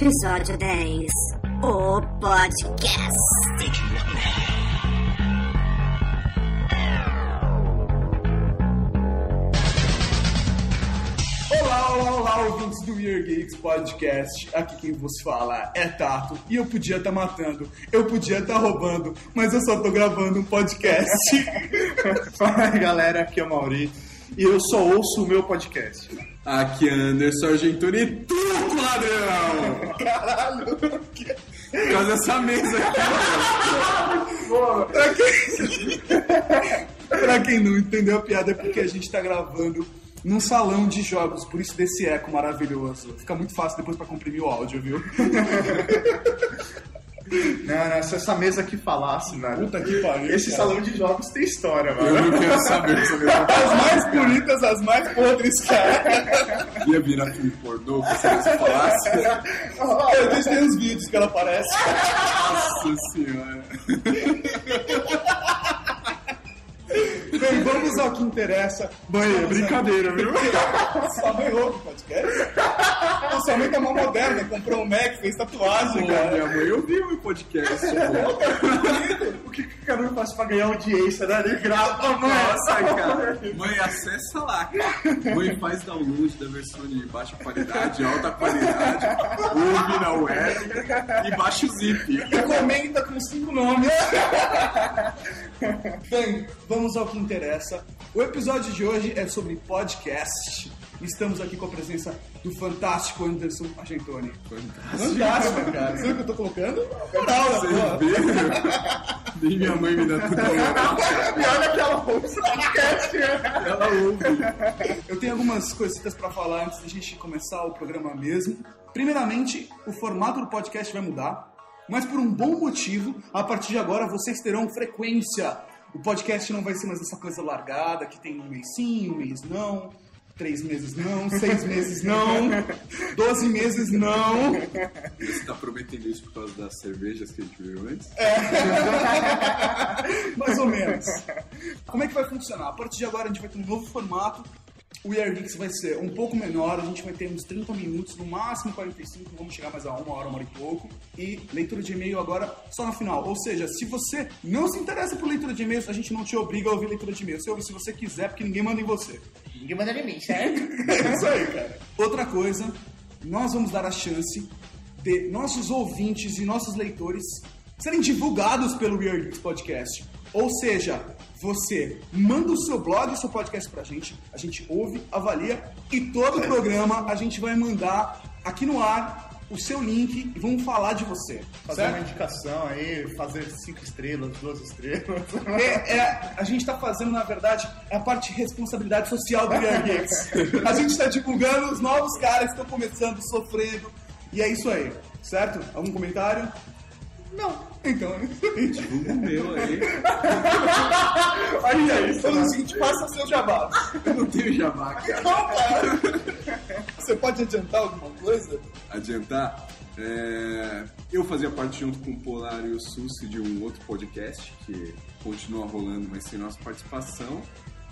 Episódio 10 O Podcast. Olá, olá, olá, ouvintes do Weird Geeks Podcast. Aqui quem vos fala é Tato. E eu podia estar matando, eu podia estar roubando, mas eu só tô gravando um podcast. Fala aí, galera, aqui é o Mauri e eu só ouço o meu podcast. Aqui é Anderson Argentoni, tudo ladrão! Caralho! Por causa dessa mesa aqui, pra, quem... pra quem não entendeu a piada, é porque a gente tá gravando num salão de jogos, por isso desse eco maravilhoso. Fica muito fácil depois pra comprimir o áudio, viu? Não, não, se essa mesa aqui falasse, velho. Puta que pariu. Esse cara. salão de jogos tem história, Eu mano. não quero saber sobre essa As mais bonitas, as mais podres, cara. Ia virar filme pornô, se você falasse. Eu testei os vídeos que ela aparece. Nossa senhora. Bem, vamos ao que interessa. Mãe, é brincadeira, viu? Mãe ouve o podcast? Não, Sua mãe tá mó moderna, comprou um Mac, fez tatuagem, Pô, cara. minha mãe ouviu o meu podcast. pô. O que que o cara faz pra ganhar audiência, né? Ele grava, mãe. Nossa, cara. Mãe, acessa lá, cara. Mãe, faz download da versão de baixa qualidade, alta qualidade, ouve na web e baixa o zip. E comenta com cinco nomes. Bem, vamos ao que interessa. O episódio de hoje é sobre podcast. Estamos aqui com a presença do fantástico Anderson Argentoni. Fantástico. Fantástico, cara. Viu o que eu tô colocando? Moral, Você vê? Nem minha mãe me dá tudo. E olha que ela ouve esse podcast? Ela ouve. Eu tenho algumas coisitas pra falar antes da gente começar o programa mesmo. Primeiramente, o formato do podcast vai mudar, mas por um bom motivo. A partir de agora, vocês terão frequência. O podcast não vai ser mais essa coisa largada que tem um mês sim, um mês não, três meses não, seis meses não, doze meses não. Você tá prometendo isso por causa das cervejas que a gente viu antes? Mais ou menos. Como é que vai funcionar? A partir de agora a gente vai ter um novo formato. O We Are Geeks vai ser um pouco menor, a gente vai ter uns 30 minutos, no máximo 45, vamos chegar mais a uma hora, uma hora e pouco. E leitura de e-mail agora só no final. Ou seja, se você não se interessa por leitura de e-mails, a gente não te obriga a ouvir leitura de e-mails. Você ouve se você quiser, porque ninguém manda em você. Ninguém manda em mim, certo? É isso aí, cara. Outra coisa, nós vamos dar a chance de nossos ouvintes e nossos leitores serem divulgados pelo Weird Geeks Podcast. Ou seja, você manda o seu blog e o seu podcast pra gente, a gente ouve, avalia e todo o programa a gente vai mandar aqui no ar o seu link e vamos falar de você. Fazer certo? uma indicação aí, fazer cinco estrelas, duas estrelas. É, é, a gente está fazendo, na verdade, é a parte de responsabilidade social do Young Geeks. A gente está divulgando os novos caras que estão começando, sofrendo. E é isso aí, certo? Algum comentário? Não. Então, é isso aí. Divulga o meu aí. Aí é isso, Fazendo o seguinte, faça seu jabá. Eu não tenho jabá, cara. Não, cara. Você pode adiantar alguma coisa? Adiantar. é, Eu fazia parte junto com o Polar e o Sussi de um outro podcast que continua rolando, mas sem nossa participação.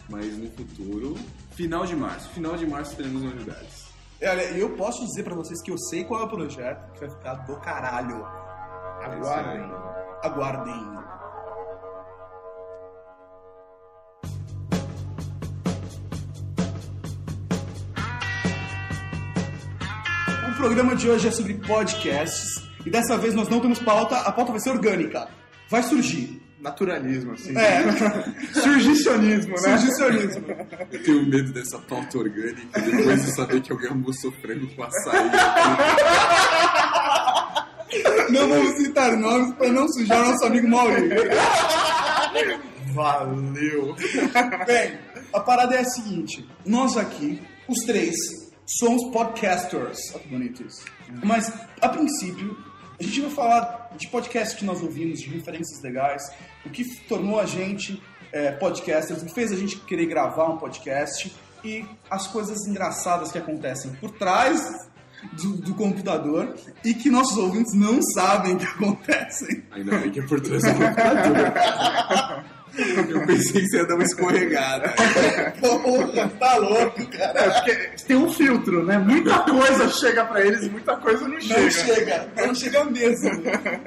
Mas no futuro, final de março. Final de março teremos novidades. Olha, eu posso dizer pra vocês que eu sei qual é o projeto, que vai ficar do caralho. Aguardem. Aguardem. O programa de hoje é sobre podcasts e dessa vez nós não temos pauta, a pauta vai ser orgânica. Vai surgir. Naturalismo, assim. É, Surgicionismo, né? surgicionismo. Eu tenho medo dessa pauta orgânica depois de saber que alguém almoçou frango com açaí. Não vamos citar nomes para não sujar nosso amigo Maurício. Valeu. Bem, a parada é a seguinte: nós aqui, os três, somos podcasters. Olha que bonito isso. Mas, a princípio, a gente vai falar de podcasts que nós ouvimos, de referências legais, o que tornou a gente é, podcasters, o que fez a gente querer gravar um podcast e as coisas engraçadas que acontecem por trás do, do computador e que nossos ouvintes não sabem que acontecem. Ainda bem que é por trás do computador. Eu pensei que você ia dar uma escorregada. Porra, tá louco, cara. É, porque tem um filtro, né? Muita coisa chega pra eles e muita coisa não chega. Não chega, não chega mesmo.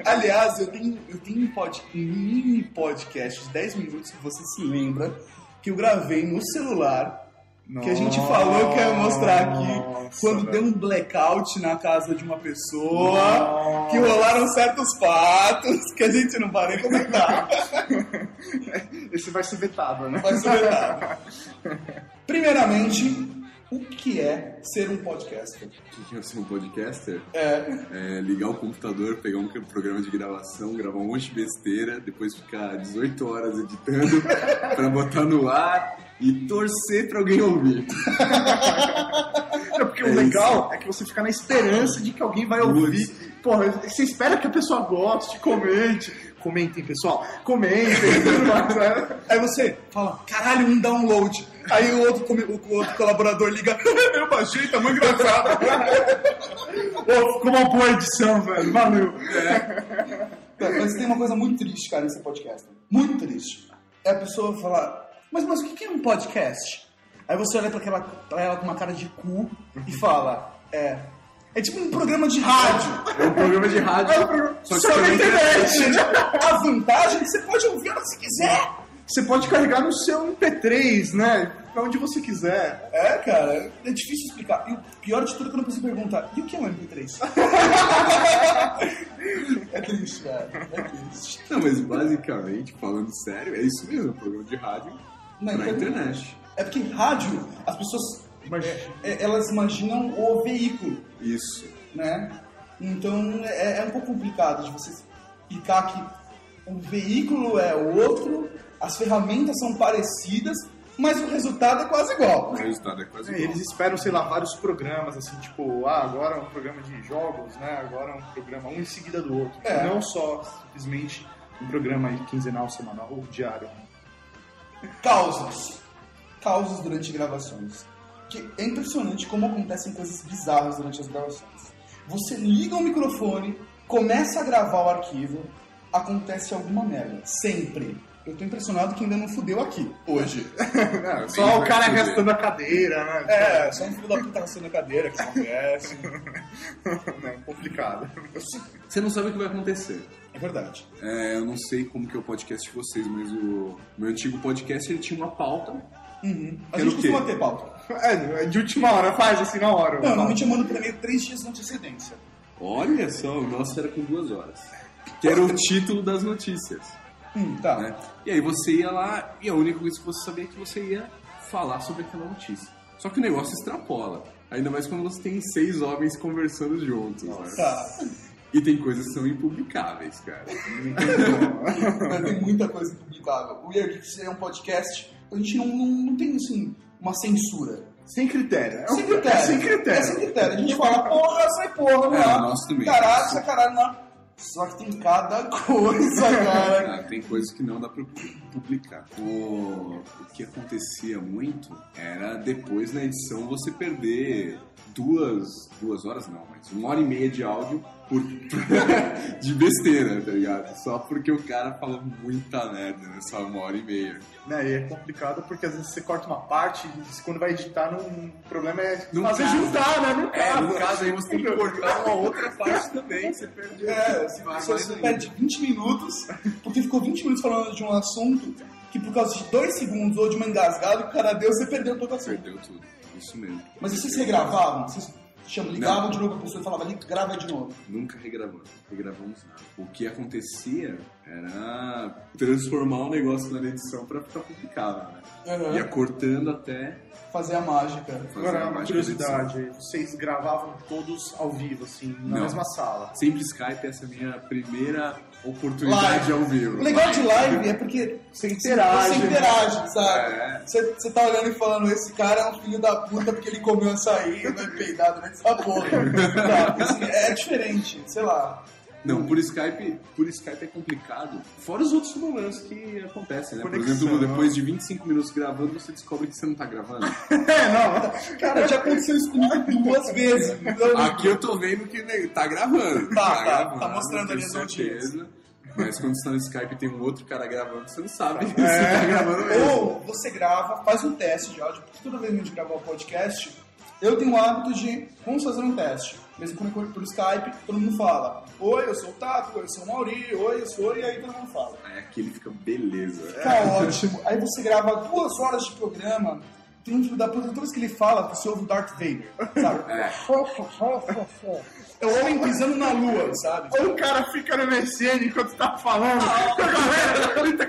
Aliás, eu tenho, eu tenho um, pod, um mini podcast de 10 minutos que você se lembra que eu gravei no celular. Que a gente falou que ia mostrar aqui Nossa, quando velho. deu um blackout na casa de uma pessoa, Nossa. que rolaram certos fatos que a gente não vai nem comentar. Esse vai ser vetado, né? Vai ser verdade. Primeiramente, o que é ser um podcaster? O que é ser um podcaster? É, É ligar o computador, pegar um programa de gravação, gravar um monte de besteira, depois ficar 18 horas editando pra botar no ar e torcer pra alguém ouvir. É porque É o legal é que você fica na esperança de que alguém vai ouvir. Porra, você espera que a pessoa goste, comente. Comentem, pessoal. Comentem. tudo mais, né? Aí você fala, caralho, um download. Aí o outro, o outro colaborador liga, eu baixei, tá muito engraçado. Pô, ficou uma boa edição, velho. Valeu. Mas tem uma coisa muito triste, cara, nesse podcast. Muito triste. É a pessoa falar, mas, mas o que é um podcast? Aí você olha pra, aquela, pra ela com uma cara de cu e fala, é. É tipo um programa de rádio. É um programa de rádio. É um programa Só que só na pela internet. A vantagem é que você pode ouvir ela se quiser. Você pode carregar no seu MP3, né? Pra onde você quiser. É, cara, é difícil explicar. E o pior de tudo é quando pessoa pergunta, e o que é um MP3? é triste, cara. É triste. Não, mas basicamente, falando sério, é isso mesmo, é um programa de rádio Na pra internet. internet. É porque rádio, as pessoas, Mas é, elas imaginam o veículo, Isso. né? Então é, é um pouco complicado de você explicar que o veículo é outro, as ferramentas são parecidas, mas o resultado é quase igual. O resultado é quase É, igual. eles esperam, sei lá, vários programas, assim, tipo, ah, agora é um programa de jogos, né? Agora é um programa um em seguida do outro. É. Não só simplesmente um programa quinzenal, semanal ou diário. Causas. Causas durante gravações. Que é impressionante como acontecem coisas bizarras durante as gravações. Você liga o microfone, começa a gravar o arquivo, acontece alguma merda. Sempre. Eu tô impressionado que ainda não fudeu aqui, hoje. Não, só o cara divertido. arrastando a cadeira, né? É, só um filho da puta arrastando a cadeira que acontece. Não, complicado. Você não sabe o que vai acontecer. É verdade. É, eu não sei como que é o podcast de vocês, mas o meu antigo podcast ele tinha uma pauta. Uhum. A gente costuma ter pauta. É, de última hora, faz assim na hora. Não, normalmente eu mando pra e-mail três dias de antecedência. Olha só, o nosso era com duas horas. Que era o título das notícias. Hum, tá. né? E aí você ia lá e a única coisa que você sabia é que você ia falar sobre aquela notícia. Só que o negócio extrapola. Ainda mais quando você tem seis homens conversando juntos. né? Tá. E tem coisas que são impublicáveis, cara. Mas tem muita coisa publicável. O Weird Geeks é um podcast, a gente não, não, não tem, assim, uma censura. Sem critério. É Sem critério. É sem critério. É sem critério. A gente fala, porra, sai porra, não É, é? nosso também. Caralho, sai caralho, não. Só que tem cada coisa, cara. Ah, tem coisas que não dá pra publicar. O, o que acontecia muito era depois na edição você perder duas, duas horas não, mas uma hora e meia de áudio por, de besteira, tá ligado? Só porque o cara falou muita merda nessa uma hora e meia. Né, e é complicado porque às vezes você corta uma parte e quando vai editar, não, o problema é Não fazer casa. juntar, né? Não É, casa. no caso aí você tem que cortar uma outra parte também, você perde. É, você, mais você ainda. perde 20 minutos, porque ficou 20 minutos falando de um assunto que por causa de dois segundos ou de uma engasgada que o cara deu, você perdeu todo o assunto. Perdeu tudo. Isso mesmo. Mas e vocês regravavam? Vocês chamam, ligavam de novo a pessoa e falavam, "Liga, grava de novo. Nunca regravamos, regravamos nada. O que acontecia era transformar o negócio na edição pra ficar publicável, né? Uhum. Ia cortando até Fazer a mágica. fazer Agora, a uma curiosidade, vocês gravavam todos ao vivo, assim, na Não. mesma sala. Sempre Skype, essa é a minha primeira oportunidade Live. ao vivo. O legal de live é porque Você interage. você interage, sabe? É. Você, você tá olhando e falando, esse cara é um filho da puta porque ele comeu açaí e vai peidado nessa porra. Sabe? Assim, é diferente, sei lá. Não, por Skype, por Skype é complicado. Fora os outros problemas que acontecem, né? Por Conexão. exemplo, depois de 25 minutos gravando, você descobre que você não tá gravando. É, não. Cara, já aconteceu isso comigo duas vezes. Aqui eu tô vendo que né, tá gravando. Tá, tá, gravando, tá mostrando ali as notícias. Mas quando você tá no Skype e tem um outro cara gravando, você não sabe se tá gravando mesmo. Ou você grava, faz um teste de áudio, porque toda vez que a gente gravar o podcast, eu tenho o hábito de, vamos fazer um teste. Mesmo quando eu por Skype, todo mundo fala, oi, eu sou o Tato, eu sou o Mauri, oi, eu sou, e aí todo mundo fala. Aí aquele fica beleza. Fica ótimo. Aí você grava duas horas de programa, tem um filho da puta, toda vez que ele fala, você ouve o Darth Vader, sabe? É. É o homem pisando na lua, sabe? Ou o cara fica no MSN enquanto tá falando.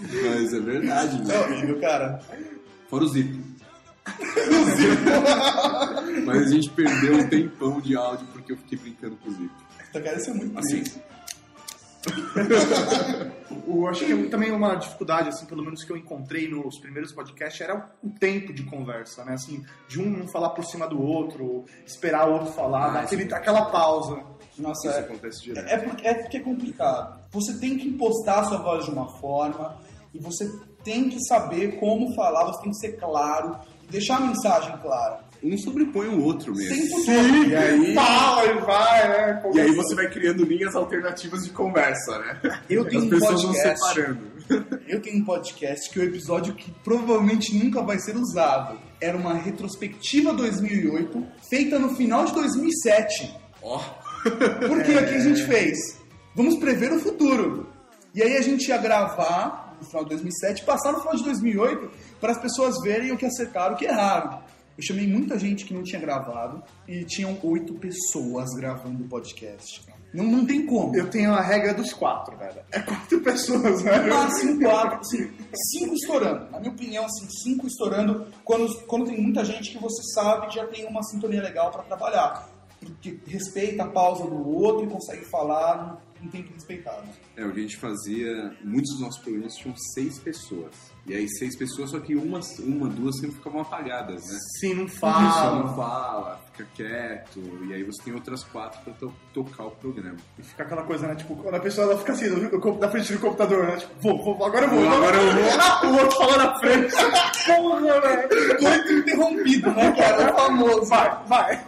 Mas é verdade, É né? horrível, cara. Fora o zip. Mas a gente perdeu um tempão de áudio porque eu fiquei brincando com o zip. Essa cara é muito Assim. Eu acho que é também uma dificuldade, assim, pelo menos que eu encontrei nos primeiros podcasts, era o tempo de conversa, né? Assim, de um não falar por cima do outro, esperar o outro falar, Ah, aquele, aquela pausa. Nossa, Isso é, acontece direto. é, porque, é porque é complicado. Você tem que impostar a sua voz de uma forma e você tem que saber como falar, você tem que ser claro, deixar a mensagem clara. Um sobrepõe o outro mesmo. Todo. E aí, Fala e vai, né? e aí você vai criando linhas alternativas de conversa, né? Eu tenho As um pessoas vão podcast. separando. Eu tenho um podcast que é o episódio que provavelmente nunca vai ser usado. Era uma retrospectiva 2008, feita no final de 2007. Ó, Porque o que a gente fez? Vamos prever o futuro. E aí a gente ia gravar no final de 2007, passar no final de 2008 para as pessoas verem o que acertaram e o que erraram. Eu chamei muita gente que não tinha gravado e tinham oito pessoas gravando o podcast. Não, não tem como. Eu tenho a regra dos quatro, velho. É quatro pessoas, velho. No máximo quatro, assim, cinco estourando. Na minha opinião, assim, cinco estourando quando, quando tem muita gente que você sabe que já tem uma sintonia legal para trabalhar. Porque respeita a pausa do outro e consegue falar em tempo respeitado. É, o que a gente fazia, muitos dos nossos programas tinham seis pessoas. E aí seis pessoas, só que uma, uma duas sempre ficavam apagadas, né? Sim, não Só não fala. fala, fica quieto, e aí você tem outras quatro pra to- tocar o programa. E fica aquela coisa, né? Tipo, quando a pessoa ela fica assim, na frente do computador, né? Tipo, vou, vou, agora eu vou, agora eu vou. o outro fala na frente. Porra, velho. Muito interrompido, né, cara? É famoso. Vai, vai.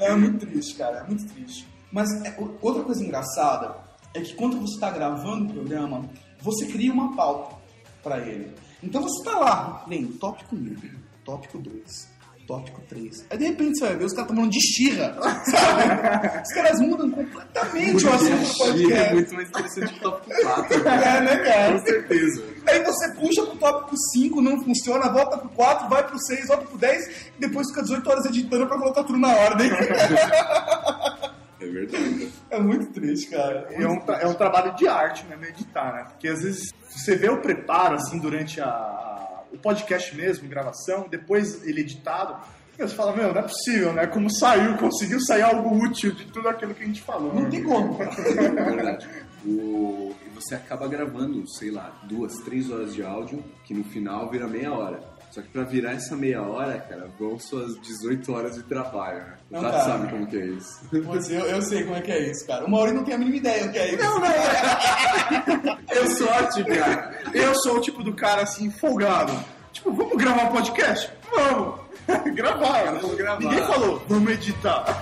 É muito triste, cara. É muito triste. Mas é, outra coisa engraçada é que quando você está gravando o programa, você cria uma pauta para ele. Então você tá lá, lendo tópico 1, tópico 2, tópico 3. Aí de repente você vai ver os caras tomando de estirra, sabe? Os caras mudam completamente o assunto do é podcast. muito mais interessante que o tópico 4. É, né, cara? Com certeza. Aí você puxa pro tópico 5, não funciona, volta pro 4, vai pro 6, volta pro 10, e depois fica 18 horas editando pra colocar tudo na ordem. É verdade. É muito triste, cara. É um, tra- é um trabalho de arte mesmo, editar, né? Porque às vezes você vê o preparo, assim, durante a, a- o podcast mesmo, gravação, depois ele editado, e você fala, meu, não é possível, né? Como saiu, conseguiu sair algo útil de tudo aquilo que a gente falou. Não tem como. É verdade. O... E você acaba gravando, sei lá, duas, três horas de áudio, que no final vira meia hora. Só que pra virar essa meia hora, cara, vão suas 18 horas de trabalho, né? Não, Já cara. sabe como que é isso. Putz, eu, eu sei como é que é isso, cara. O Mauri não tem a mínima ideia do que é isso. Não, É sorte, cara. Eu sou o tipo do cara assim, folgado. Tipo, vamos gravar um podcast? Vamos! gravar, Cara, vamos gravar. Ninguém falou, vamos editar.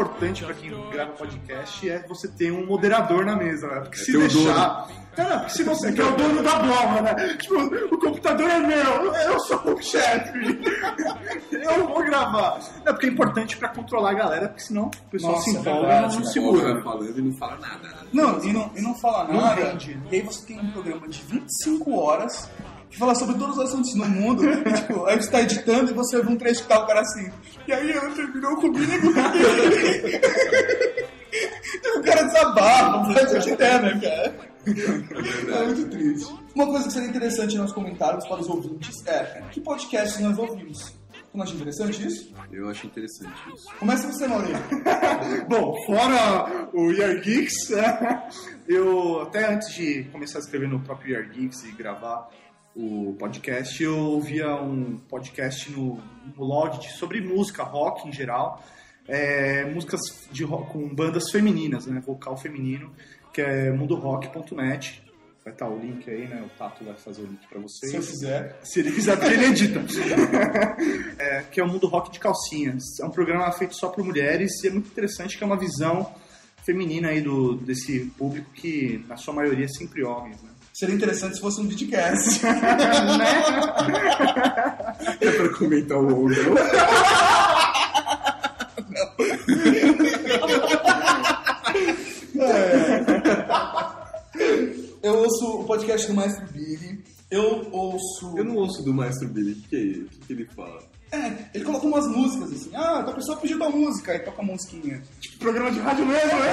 importante pra quem grava podcast é você ter um moderador na mesa, né? Porque se ter o deixar. Cara, porque se você que é o dono da bola, né? Tipo, o computador é meu, eu sou o chefe. Eu vou gravar. Não, porque é importante pra controlar a galera, porque senão o pessoal Nossa, se é empolga e não cara. segura. Falando e não fala nada, né? Não, e não, e não fala Não nada. E aí você tem um programa de 25 horas que fala sobre todos os assuntos no mundo. E, tipo, aí você tá editando e você vê um trecho que tá o cara assim. E aí ela terminou comigo. E o cara desabafa, faz o que der, né, cara? É muito triste. Uma coisa que seria interessante nos comentários para os ouvintes é que podcasts nós ouvimos. Você não acha interessante isso? Eu acho interessante isso. Começa você, Maurício. Bom, fora o Year Geeks, eu até antes de começar a escrever no próprio Year Geeks e gravar o podcast, eu ouvia um podcast no, no Lodge sobre música, rock em geral. é, músicas de rock, com bandas femininas, né? Vocal feminino, que é mundorock.net. Vai estar o link aí, né? O Tato vai fazer o link pra vocês. Se eu fizer. Se ele quiser, porque ele edita. É, que é o Mundo Rock de Calcinhas. É um programa feito só por mulheres e é muito interessante que é uma visão feminina aí do, desse público que, na sua maioria, é sempre homens, né? Seria interessante se fosse um videocast. É pra comentar o outro. Eu ouço o podcast do Maestro Billy. Eu ouço. Eu não ouço do Maestro Billy. O que, é que, que ele fala? É, ele colocou umas músicas assim. Ah, a pessoa pediu tua música. Aí toca a musiquinha. Tipo, programa de rádio mesmo, né?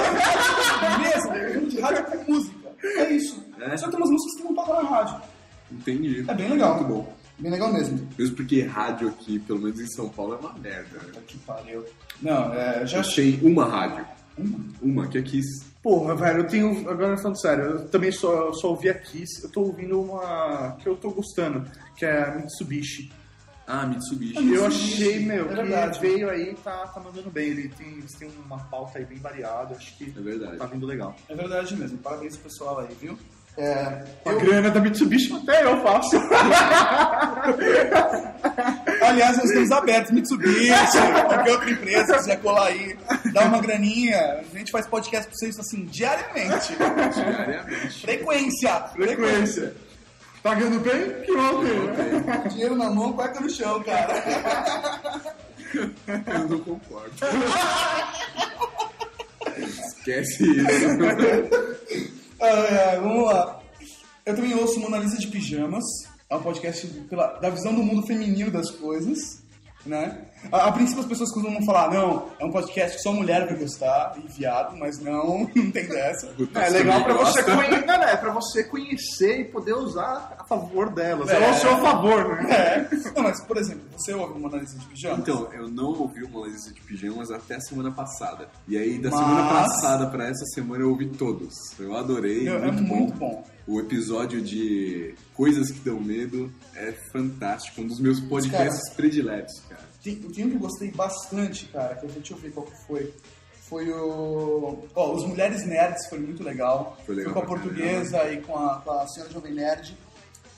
Mesmo, programa de rádio com música. É isso. É? Só que tem umas músicas que não tocam na rádio. Entendi. É bem legal. Muito bom. Bem legal mesmo. Mesmo porque rádio aqui, pelo menos em São Paulo, é uma merda. Né? Puta que pariu. Não, é, já Tem uma rádio. Uma? Uma, que é Kiss. Porra, velho, eu tenho. Agora falando sério, eu também só, só ouvi a Kiss. Eu tô ouvindo uma que eu tô gostando, que é a Mitsubishi. Ah, Mitsubishi. Eu achei, meu, é que veio aí tá, tá mandando bem. Ele tem, eles têm uma pauta aí bem variada, acho que É verdade. tá vindo legal. É verdade mesmo. Parabéns pro pessoal aí, viu? É, A grana da Mitsubishi até eu faço. Aliás, nós estamos abertos. Mitsubishi, qualquer outra empresa que quiser colar aí, dá uma graninha. A gente faz podcast pra vocês assim, diariamente. Diariamente. Frequência. Frequência. Pagando bem? Que né? Dinheiro na mão, cueca no chão, cara. Eu não concordo. Esquece isso. Ai, vamos lá. Eu também ouço Mona Lisa de Pijamas. É um podcast pela, da visão do mundo feminino das coisas. Né? A, a princípio as pessoas costumam falar, não, é um podcast que só mulher vai gostar, e viado, mas não, não tem dessa. É legal pra você, conhe... não, é pra você conhecer e poder usar a favor delas. É. É, ao seu favor, né? É. Não, mas, por exemplo, você ouve Mona Lisa de Pijamas? Então, eu não ouvi uma Lisa de Pijamas até a semana passada. E aí, da Mas- semana passada pra essa semana, eu ouvi todos. Eu adorei, Meu, muito, é muito bom. bom. O episódio de Coisas que Dão Medo é fantástico. Um dos meus podcasts prediletos, cara. Tem, tem um que eu gostei bastante, cara, que eu deixa eu ver qual que foi. Foi o. Ó, Os Mulheres Nerds foi muito legal. Foi legal com a portuguesa e com a, com a senhora Jovem Nerd.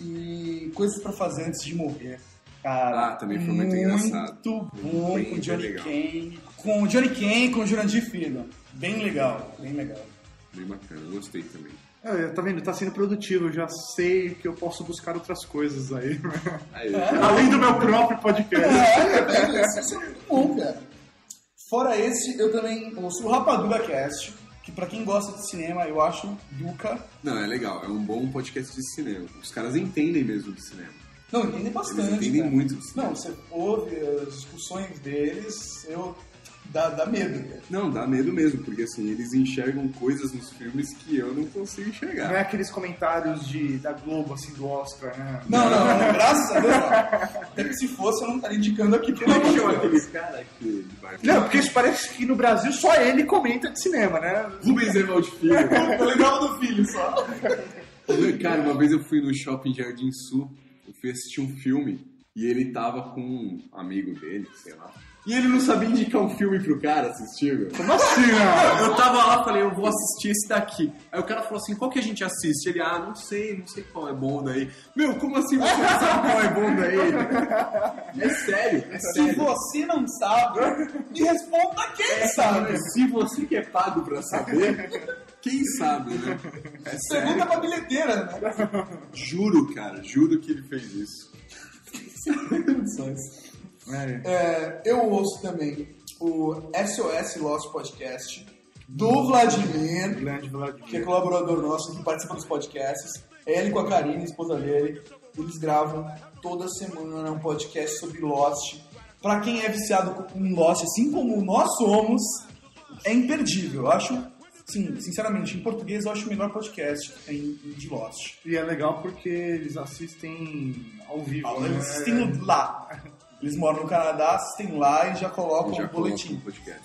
E Coisas pra Fazer Antes de Morrer. Cara, Ah, também foi muito engraçado. Muito bom Bem, com o Johnny legal. Kane. Com o Johnny Kane e com o Jurandir Filho. Bem legal, bem legal. Bem bacana, gostei também. É, tá vendo? Tá sendo produtivo. Eu já sei que eu posso buscar outras coisas aí. Aí, Além do meu próprio podcast. É, isso é muito bom, cara. Fora esse, eu também ouço o Rapadura Cast, que pra quem gosta de cinema, eu acho Duca. Não, é legal, é um bom podcast de cinema. Os caras entendem mesmo de cinema. Não, entendem bastante. Eles entendem cara. muito de cinema. Não, você ouve as discussões deles, eu. Dá, dá medo, cara. Não, dá medo mesmo, porque assim, eles enxergam coisas nos filmes que eu não consigo enxergar. Não é aqueles comentários de, da Globo, assim, do Oscar, né? Não, não, não, graças a Deus não. Até que se fosse, eu não estaria indicando aqui é cara que vai... Não, porque isso parece que no Brasil só ele comenta de cinema, né? Rubens Evaldo Filho. Eu lembrava do filho só. Cara, uma vez eu fui no shopping Jardim Sul, eu fui assistir um filme e ele tava com um amigo dele, sei lá. E ele não sabia indicar um filme pro cara assistir, meu. Como assim, né? Eu tava lá, falei, eu vou assistir esse daqui. Aí o cara falou assim, qual que a gente assiste? Ele, ah, não sei, não sei qual é bom daí. Meu, como assim você não sabe qual é bom daí? É sério, é Se sério. você não sabe, me responda quem sabe. Se você que é pago pra saber, quem sabe, né? É sério. Pergunta pra bilheteira, né? Juro, cara, juro que ele fez isso. É, eu ouço também o SOS Lost Podcast do Vladimir, Grande que é Vladimir. colaborador nosso, que participa dos podcasts. Ele com a Karine, esposa dele, eles gravam toda semana um podcast sobre Lost. Pra quem é viciado em Lost, assim como nós somos, é imperdível. Eu acho, sim, sinceramente, em português eu acho o melhor podcast que tem de Lost. E é legal porque eles assistem ao vivo. né? Eles assistem lá. Eles moram no Canadá, assistem lá e já colocam Já o boletim.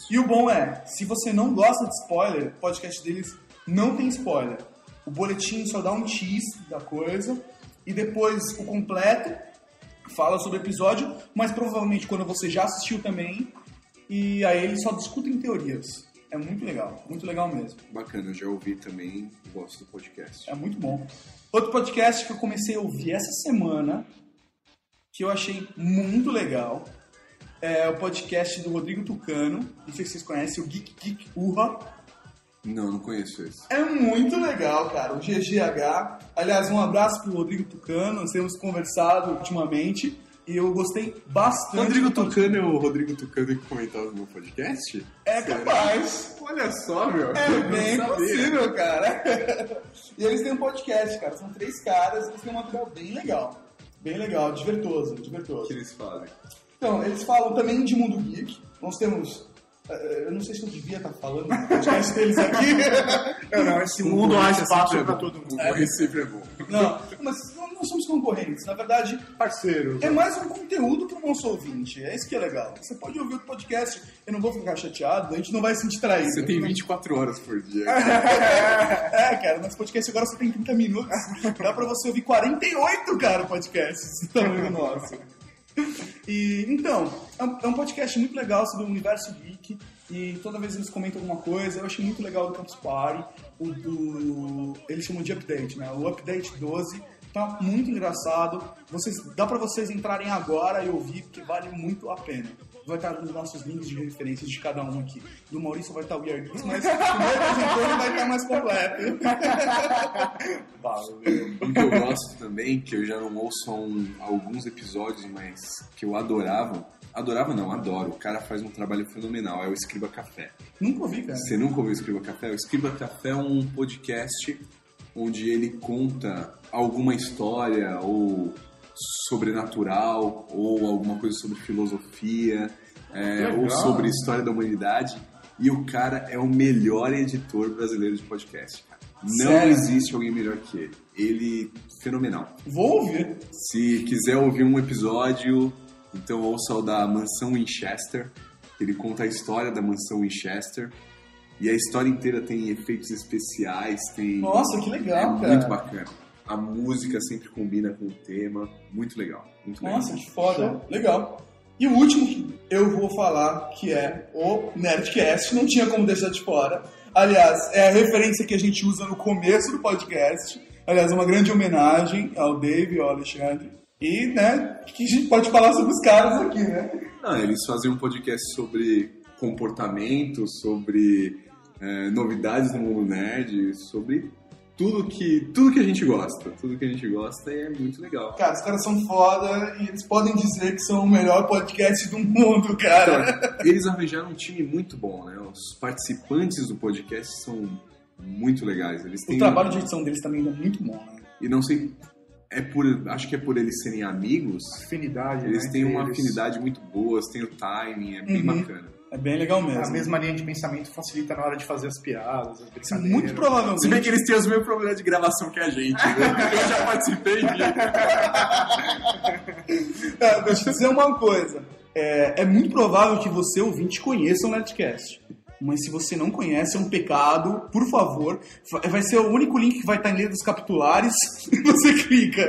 E o bom é, se você não gosta de spoiler, o podcast deles não tem spoiler. O boletim só dá um tease da coisa e depois o completo fala sobre o episódio, mas provavelmente quando você já assistiu também, e aí eles só discutem teorias. É muito legal, muito legal mesmo. Bacana, já ouvi também, gosto do podcast. É muito bom. Outro podcast que eu comecei a ouvir essa semana, que eu achei muito legal, é o podcast do Rodrigo Tucano. Não sei se vocês conhecem, o Geek Geek Urra. Não, não conheço esse. É muito legal, cara. O GGH. Aliás, um abraço pro Rodrigo Tucano. Nós temos conversado ultimamente e eu gostei bastante. Rodrigo. Tucano é o Rodrigo Tucano que comentava no meu podcast? É capaz. Olha só, meu. É bem possível, cara. E eles têm um podcast, cara. São três caras, eles têm um material bem legal. Bem legal, divertoso, O divertoso. que eles fazem? Então, eles falam também de mundo geek. Nós temos. eh, Eu não sei se eu devia estar falando do podcast deles aqui. Não, não, esse mundo há espaço pra todo mundo. Concorrer sempre é bom. Não, mas não, somos concorrentes. Na verdade, Parceiro. é mais um conteúdo para o nosso ouvinte. É isso que é legal. Você pode ouvir outro podcast, eu não vou ficar chateado, a gente não vai se sentir traído. Você tem 24 horas por dia. É, cara, nosso podcast agora só tem 30 minutos. Dá pra você ouvir 48, cara, podcasts tamanho do nosso. E, então, é um, é um podcast muito legal sobre o universo geek. E toda vez eles comentam alguma coisa. Eu achei muito legal do Campus Party. O do. Eles chamam de update, né? O update 12. Tá muito engraçado. Vocês, dá pra vocês entrarem agora e ouvir, porque vale muito a pena. Vai estar nos nossos links de referências de cada um aqui. Do Maurício vai estar o Weird Geeks, mas o meu apresentador vai estar mais completo. Um que eu gosto também, que eu já não ouço um- alguns episódios, mas que eu adorava. Adorava não, adoro. O cara faz um trabalho fenomenal, é o Escriba Café. Nunca ouvi, cara. Você nunca ouviu o Escriba Café? O Escriba Café é um podcast onde ele conta alguma história ou sobrenatural ou alguma coisa sobre filosofia é, ou sobre história da humanidade. E o cara é o melhor editor brasileiro de podcast. cara. Não Sério? existe alguém melhor que ele. Ele fenomenal. Vou ouvir. Se quiser ouvir um episódio, então ouça o da Mansão Winchester. Ele conta a história da Mansão Winchester. E a história inteira tem efeitos especiais, tem. Nossa, que legal, é cara. Muito bacana. A música sempre combina com o tema. Muito legal. Muito legal. Nossa, que foda. Legal. E o último que eu vou falar, que é o Nerdcast, não tinha como deixar de fora. Aliás, é a referência que a gente usa no começo do podcast. Aliás, é uma grande homenagem ao Dave e ao Alexandre. E, né, o que a gente pode falar sobre os caras aqui, né? Ah, eles fazem um podcast sobre comportamento, sobre eh, novidades do mundo nerd, sobre tudo que, tudo que a gente gosta. Tudo que a gente gosta e é muito legal. Cara, os caras são foda e eles podem dizer que são o melhor podcast do mundo, cara. Então, eles arranjaram um time muito bom, né? Os participantes do podcast são muito legais. Eles O têm trabalho de edição deles também é muito bom, né? e não sei, é por, acho que é por eles serem amigos. Afinidade, Eles né, têm uma eles. afinidade muito boa, têm o timing, é bem Uhum. bacana. É bem legal mesmo. A mesma linha de pensamento facilita na hora de fazer as piadas, as brincadeiras. Muito provavelmente. Se bem que eles têm os mesmos problemas de gravação que a gente, né? Eu já participei de. É, deixa eu dizer uma coisa. É, é muito provável que você, ouvinte, conheça o Nerdcast. Mas se você não conhece, é um pecado. Por favor, fa- vai ser o único link que vai estar em letras capitulares e você clica.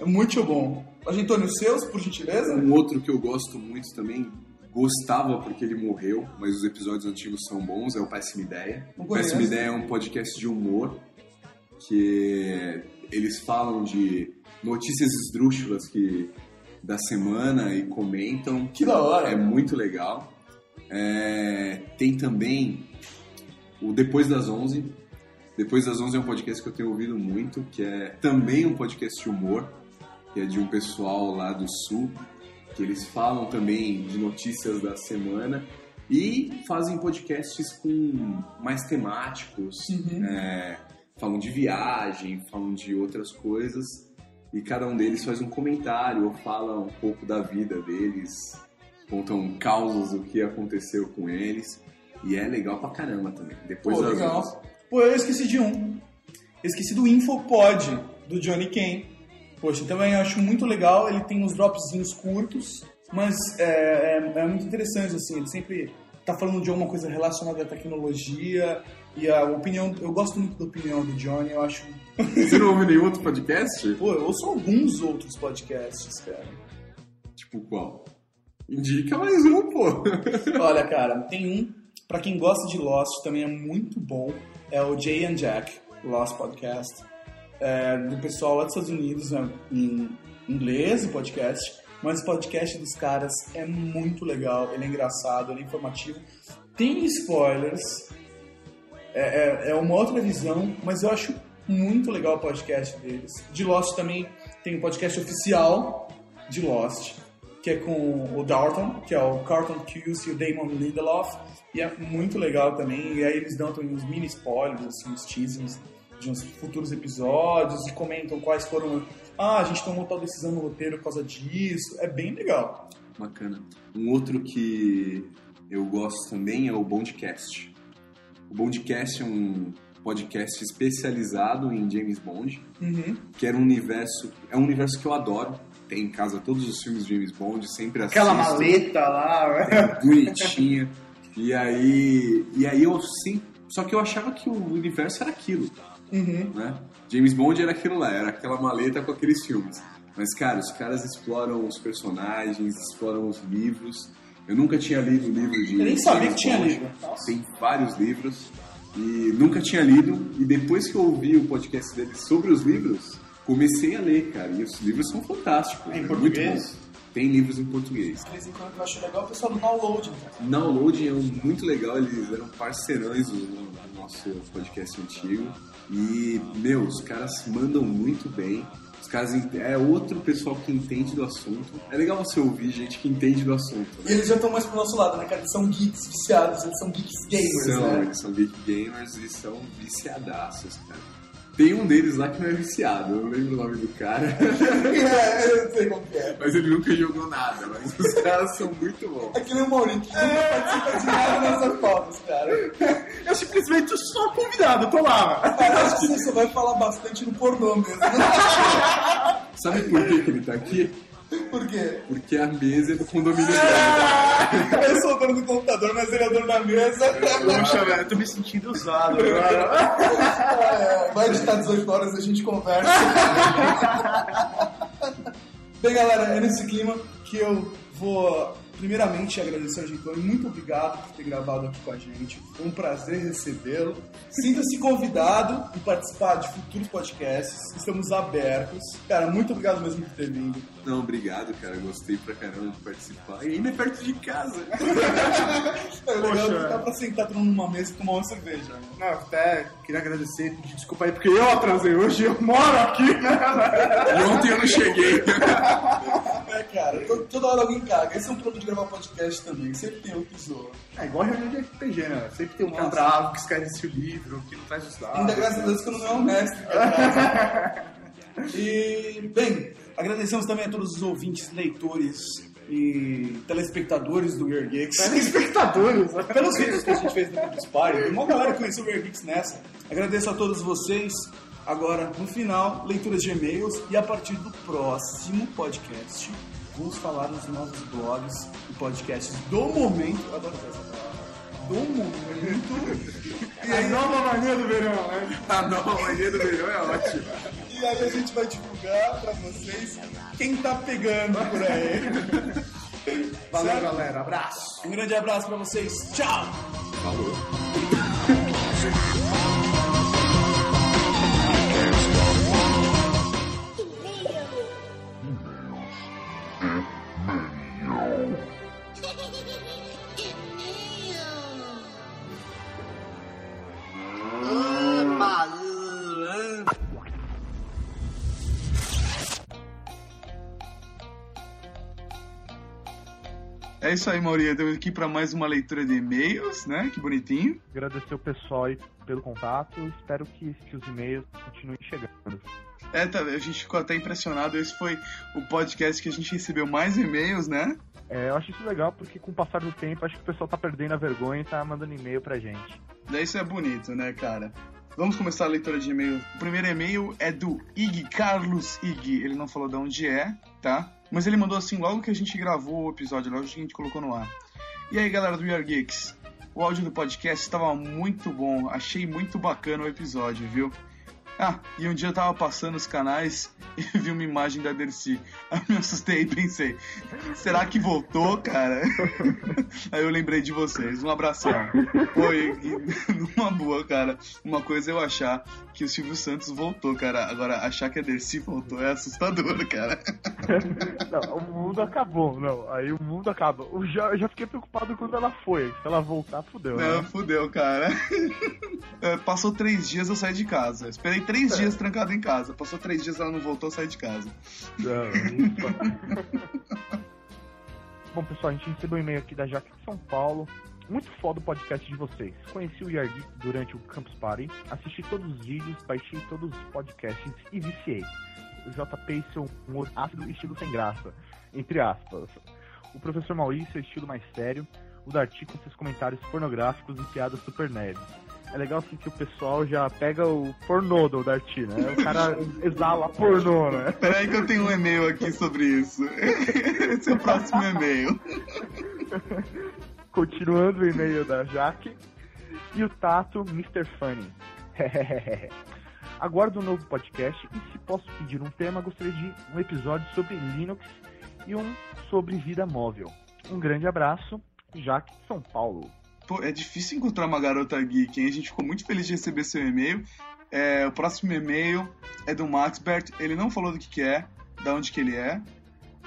É muito bom. Agentônio, os seus, por gentileza? Um outro que eu gosto muito também, gostava porque ele morreu, mas os episódios antigos são bons, é o Péssima Ideia. O Péssima. Ideia é um podcast de humor que eles falam de notícias esdrúxulas que da semana e comentam. Que da hora. É muito legal. É, tem também o Depois das 11. Depois das 11 é um podcast que eu tenho ouvido muito, que é também um podcast de humor, que é de um pessoal lá do Sul, que eles falam também de notícias da semana e fazem podcasts com mais temáticos, Uhum. é, falam de viagem, falam de outras coisas e cada um deles faz um comentário ou fala um pouco da vida deles, contam causos do que aconteceu com eles e é legal pra caramba também. Depois Pô, legal. 11. Pô, eu esqueci de um. Esqueci do Infopod, do Johnny Ken. Poxa, também acho muito legal. Ele tem uns dropzinhos curtos, mas é, é- é muito interessante, assim. Ele sempre tá falando de alguma coisa relacionada à tecnologia. E a opinião... Eu gosto muito da opinião do Johnny, eu acho... Você não ouve nenhum outro podcast? Pô, eu ouço alguns outros podcasts, cara. Tipo qual? Indica mais um, pô. Olha, cara, tem um, pra quem gosta de Lost, também é muito bom, é o Jay and Jack, Lost Podcast, é, do pessoal lá dos Estados Unidos, né, em inglês o podcast, mas o podcast dos caras é muito legal, ele é engraçado, ele é informativo, tem spoilers, é, é, é uma outra visão, mas eu acho muito legal o podcast deles. De Lost também tem um podcast oficial de Lost, que é com o Dalton, que é o Carlton Cuse e o Damon Lindelof, e é muito legal também. E aí eles dão também uns mini spoilers, assim, uns teasers de uns futuros episódios e comentam quais foram. Ah, a gente tomou tal decisão no roteiro por causa disso. É bem legal. Bacana. Um outro que eu gosto também é o Bondcast. O Bondcast é um podcast especializado em James Bond, Uhum. que era um universo, é um universo que eu adoro. Tem em casa todos os filmes de James Bond, sempre assisto. Aquela maleta lá. bonitinha. E aí, e aí eu sim, só que eu achava que o universo era aquilo, Uhum. né? James Bond era aquilo lá, era aquela maleta com aqueles filmes. Mas cara, os caras exploram os personagens, exploram os livros. Eu nunca tinha lido o livro de Eu nem sabia que tinha livro. Tem vários livros e nunca tinha lido. E depois que eu ouvi o podcast dele sobre os livros, comecei a ler, cara. E os livros são fantásticos. Em é português? Muito bom. Tem livros em português. De vez em quando eu acho legal o pessoal do download. Download é um muito legal, eles eram parceirões do, nosso podcast antigo. E, meu, os caras mandam muito bem. Os caras é outro pessoal que entende do assunto. É legal você ouvir gente que entende do assunto. E Né? eles já estão mais pro nosso lado, né, cara? Eles são geeks viciados, eles são geeks gamers, São, né? eles são geek gamers e são viciadaços, cara. Tem um deles lá que não é viciado, eu não lembro o nome do cara, é, eu sei como que é. mas ele nunca jogou nada, mas os caras são muito bons. É que nem o Maurício, que nunca participa de nada nessas fotos, cara. Eu simplesmente sou convidado, eu tô lá. Eu acho que você só vai falar bastante no pornô mesmo. Sabe por que, que ele tá aqui? Por quê? Porque a mesa é do condomínio dele. Eu sou o dono do computador, mas ele é o dono da mesa. Poxa, velho, eu tô me sentindo usado agora. É, vai editar 18 horas e a gente conversa. Bem, galera, é nesse clima que eu vou primeiramente agradecer ao Gentone. Muito obrigado por ter gravado aqui com a gente. Foi um prazer recebê-lo. Sinta-se convidado em participar de futuros podcasts. Estamos abertos. Cara, muito obrigado mesmo por ter vindo. Não, obrigado, cara. Gostei pra caramba de participar. E ainda é perto de casa. É legal Poxa. dá pra sentar todo mundo numa mesa e tomar uma cerveja. né? Não, até queria agradecer, pedir desculpa aí, porque eu atrasei hoje, eu moro aqui, né? E ontem eu não cheguei. É, cara, to- toda hora alguém caga. Esse é um problema de gravar podcast também. Sempre tem um que zoa. É igual reunião de RPG, né? Sempre tem um cara Nossa. bravo que esquece o livro, que não traz os dados. Ainda graças a Deus que eu não é um mestre. e, bem, agradecemos também a todos os ouvintes, leitores e telespectadores do Weird Geeks. Espectadores, né? Pelos vídeos que a gente fez no Campus Party, uma galera conheceu o Weird Geeks nessa. Agradeço a todos vocês. Agora, no final, leituras de e-mails e a partir do próximo podcast, vamos falar nos nossos blogs e podcasts do momento. Eu adoro essa palavra. Do momento. E a nova mania do verão, né? A nova mania do verão é ótima. E aí a gente vai divulgar pra vocês quem tá pegando por aí. Valeu, Certo? galera. Abraço. Um grande abraço pra vocês. Tchau! Falou. É isso aí, Maurinho. Estamos aqui para mais uma leitura de e-mails, né? Que bonitinho. agradecer o pessoal aí pelo contato. Espero que, que os e-mails continuem chegando. É, tá, a gente ficou até impressionado. Esse foi o podcast que a gente recebeu mais e-mails, né? É, eu acho isso legal porque com o passar do tempo acho que o pessoal tá perdendo a vergonha e tá mandando e-mail pra gente. Daí isso é bonito, né, cara? Vamos começar a leitura de e-mail. O primeiro e-mail é do Ig, Carlos Ig. Ele não falou de onde é, tá? Mas ele mandou assim logo que a gente gravou o episódio, logo que a gente colocou no ar. E aí, galera do We Are Geeks? O áudio do podcast estava muito bom. Achei muito bacana o episódio, viu? Ah, e um dia eu tava passando os canais e vi uma imagem da Dercy. Aí me assustei e pensei, será que voltou, cara? Aí eu lembrei de vocês. Um abração. Foi uma boa, cara. Uma coisa é eu achar que o Silvio Santos voltou, cara. Agora, achar que a Dercy voltou é assustador, cara. Não, o mundo acabou, não. Aí o mundo acaba. Eu já, eu já fiquei preocupado quando ela foi. Se ela voltar, fudeu. Não, Né? fudeu, cara. É, Passou três dias, eu saí de casa. Esperei três dias trancado em casa. Passou três dias, ela não voltou, eu saí de casa. Não, isso. Bom, pessoal, a gente recebeu um e-mail aqui da Jaque de São Paulo. Muito foda o podcast de vocês. Conheci o Yardi durante o Campus Party, assisti todos os vídeos, baixei todos os podcasts e viciei. O JP é seu humor ácido e estilo sem graça, entre aspas. O professor Maurício é estilo mais sério, o Darty com seus comentários pornográficos e piadas super nerds. É legal assim que o pessoal já pega o pornô do Darty, né? O cara exala pornô, né? Peraí que eu tenho um e-mail aqui sobre isso. Esse é o próximo e-mail. Continuando o e-mail da Jaque. E o Tato, Mr. Funny. Aguardo um novo podcast e se posso pedir um tema, gostaria de um episódio sobre Linux e um sobre vida móvel. Um grande abraço, Jaque São Paulo. Pô, é difícil encontrar uma garota geek, hein? A gente ficou muito feliz de receber seu e-mail. É, o próximo e-mail é do Maxbert. Ele não falou do que, que é, da onde que ele é.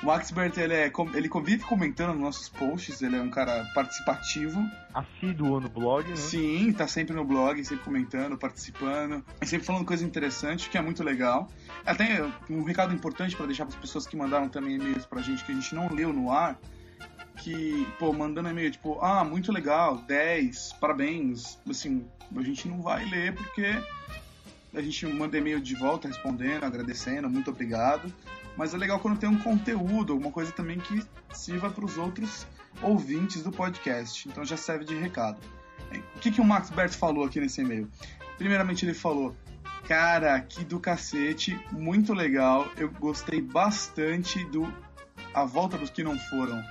O Maxbert, ele, é, ele convive comentando nos nossos posts, ele é um cara participativo. Assíduo no blog, né? Sim, tá sempre no blog, sempre comentando, participando, sempre falando coisa interessante, que é muito legal. Até um recado importante para deixar para as pessoas que mandaram também e-mails pra gente que a gente não leu no ar, que, pô, mandando e-mail tipo, ah, muito legal, 10, parabéns, assim, a gente não vai ler porque a gente manda e-mail de volta respondendo, agradecendo, muito obrigado. Mas é legal quando tem um conteúdo, alguma coisa também que sirva para os outros ouvintes do podcast. Então já serve de recado. O que, que o Max Bert falou aqui nesse e-mail? Primeiramente ele falou, cara, que do cacete, muito legal. Eu gostei bastante do A Volta dos Que Não Foram.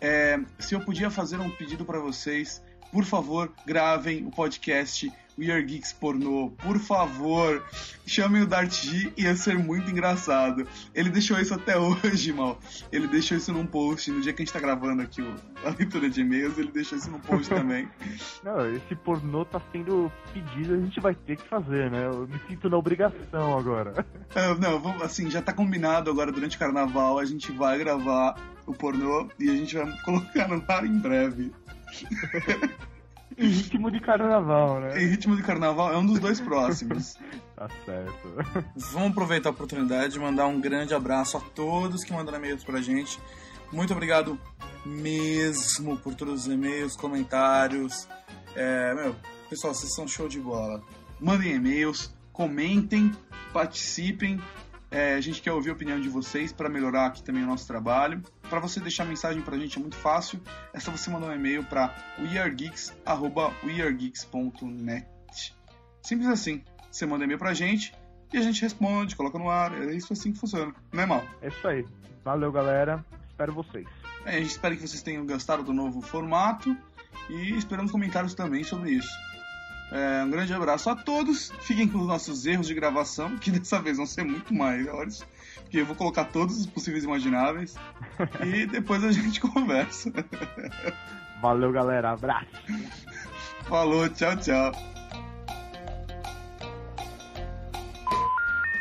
É, se eu podia fazer um pedido para vocês, por favor, gravem o podcast We Are Geeks Pornô. Por favor, chamem o Dart G, ia ser muito engraçado. Ele deixou isso até hoje, mal. Ele deixou isso num post. No dia que a gente tá gravando aqui o- a leitura de e-mails, ele deixou isso num post também. Não, esse pornô tá sendo pedido, a gente vai ter que fazer, né? Eu me sinto na obrigação agora. É, não, vamos, assim, já tá combinado agora durante o carnaval. A gente vai gravar o pornô e a gente vai colocar no ar em breve. Em ritmo de carnaval, né? Em ritmo de carnaval, é um dos dois próximos. Tá certo. Vamos aproveitar a oportunidade de mandar um grande abraço a todos que mandaram e-mails pra gente. Muito obrigado mesmo por todos os e-mails, comentários. É, meu, pessoal, vocês são show de bola. Mandem e-mails, comentem, participem. É, a gente quer ouvir a opinião de vocês para melhorar aqui também o nosso trabalho. Para você deixar mensagem pra gente é muito fácil. É só você mandar um e-mail para weargeeks@weargeeks.net. Simples assim. Você manda e-mail pra gente e a gente responde, coloca no ar. É isso assim que funciona, não é mal? É isso aí. Valeu, galera. Espero vocês. É, a gente espera que vocês tenham gostado do novo formato e esperamos comentários também sobre isso. É, um grande abraço a todos. Fiquem com os nossos erros de gravação, que dessa vez vão ser muito maiores, porque eu vou colocar todos os possíveis imagináveis e depois a gente conversa. Valeu, galera. Abraço. Falou, tchau, tchau.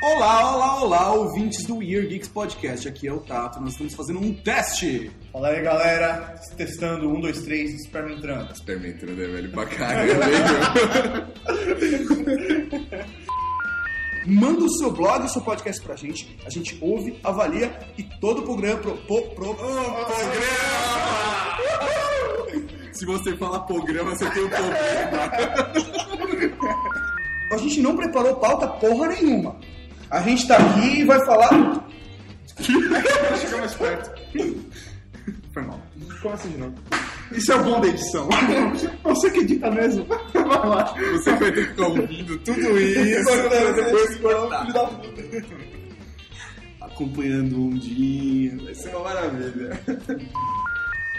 Olá, olá, olá, ouvintes do Year Geeks Podcast. Aqui é o Tato. Nós estamos fazendo um teste. Fala aí, galera. Testando um, dois, três, esperma entrando. Esperma entrando é velho pra caramba, hein, Manda o seu blog, o seu podcast pra gente. A gente ouve, avalia e todo o programa. Pro, pro, pro, meu? Se você falar programa, você tem um problema. A gente não preparou pauta porra nenhuma. A gente tá aqui e vai falar. Chega mais perto. Foi mal. Começa de novo. Isso é o bom da edição. Você que edita mesmo. Vai lá. Você vai ter que ficar ouvindo tudo isso depois filho cortar. da puta. Acompanhando um dia, vai ser uma maravilha.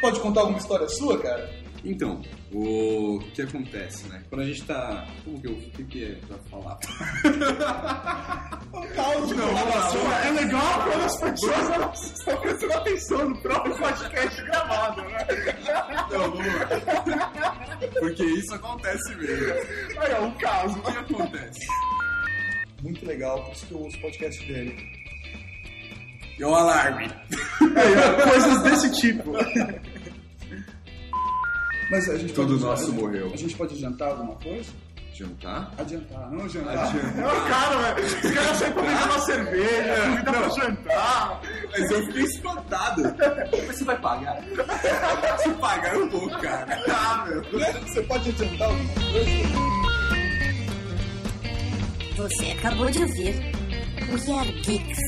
Pode contar alguma história sua, cara? Então, o que acontece, né? Quando a gente tá. Como que eu. O que, que é pra falar? de gravação é legal quando as pessoas estão prestando atenção no próprio podcast gravado, né? Não, vamos lá. Porque isso acontece mesmo. Aí é um caso. O que acontece? Muito legal, por isso que eu ouço o podcast dele. É um alarme. É, coisas desse tipo. Mas a gente Tudo pode, nosso a gente- morreu. A gente pode adiantar alguma coisa? Jantar? Adiantar, não jantar. É o cara, velho. Os caras saem comendo uma cerveja, comida pra jantar. Mas eu fiquei espantado. Mas você vai pagar? Se pagar, eu vou, cara. Ah, meu. Você pode adiantar alguma coisa? Você acabou de ouvir We Are Geeks.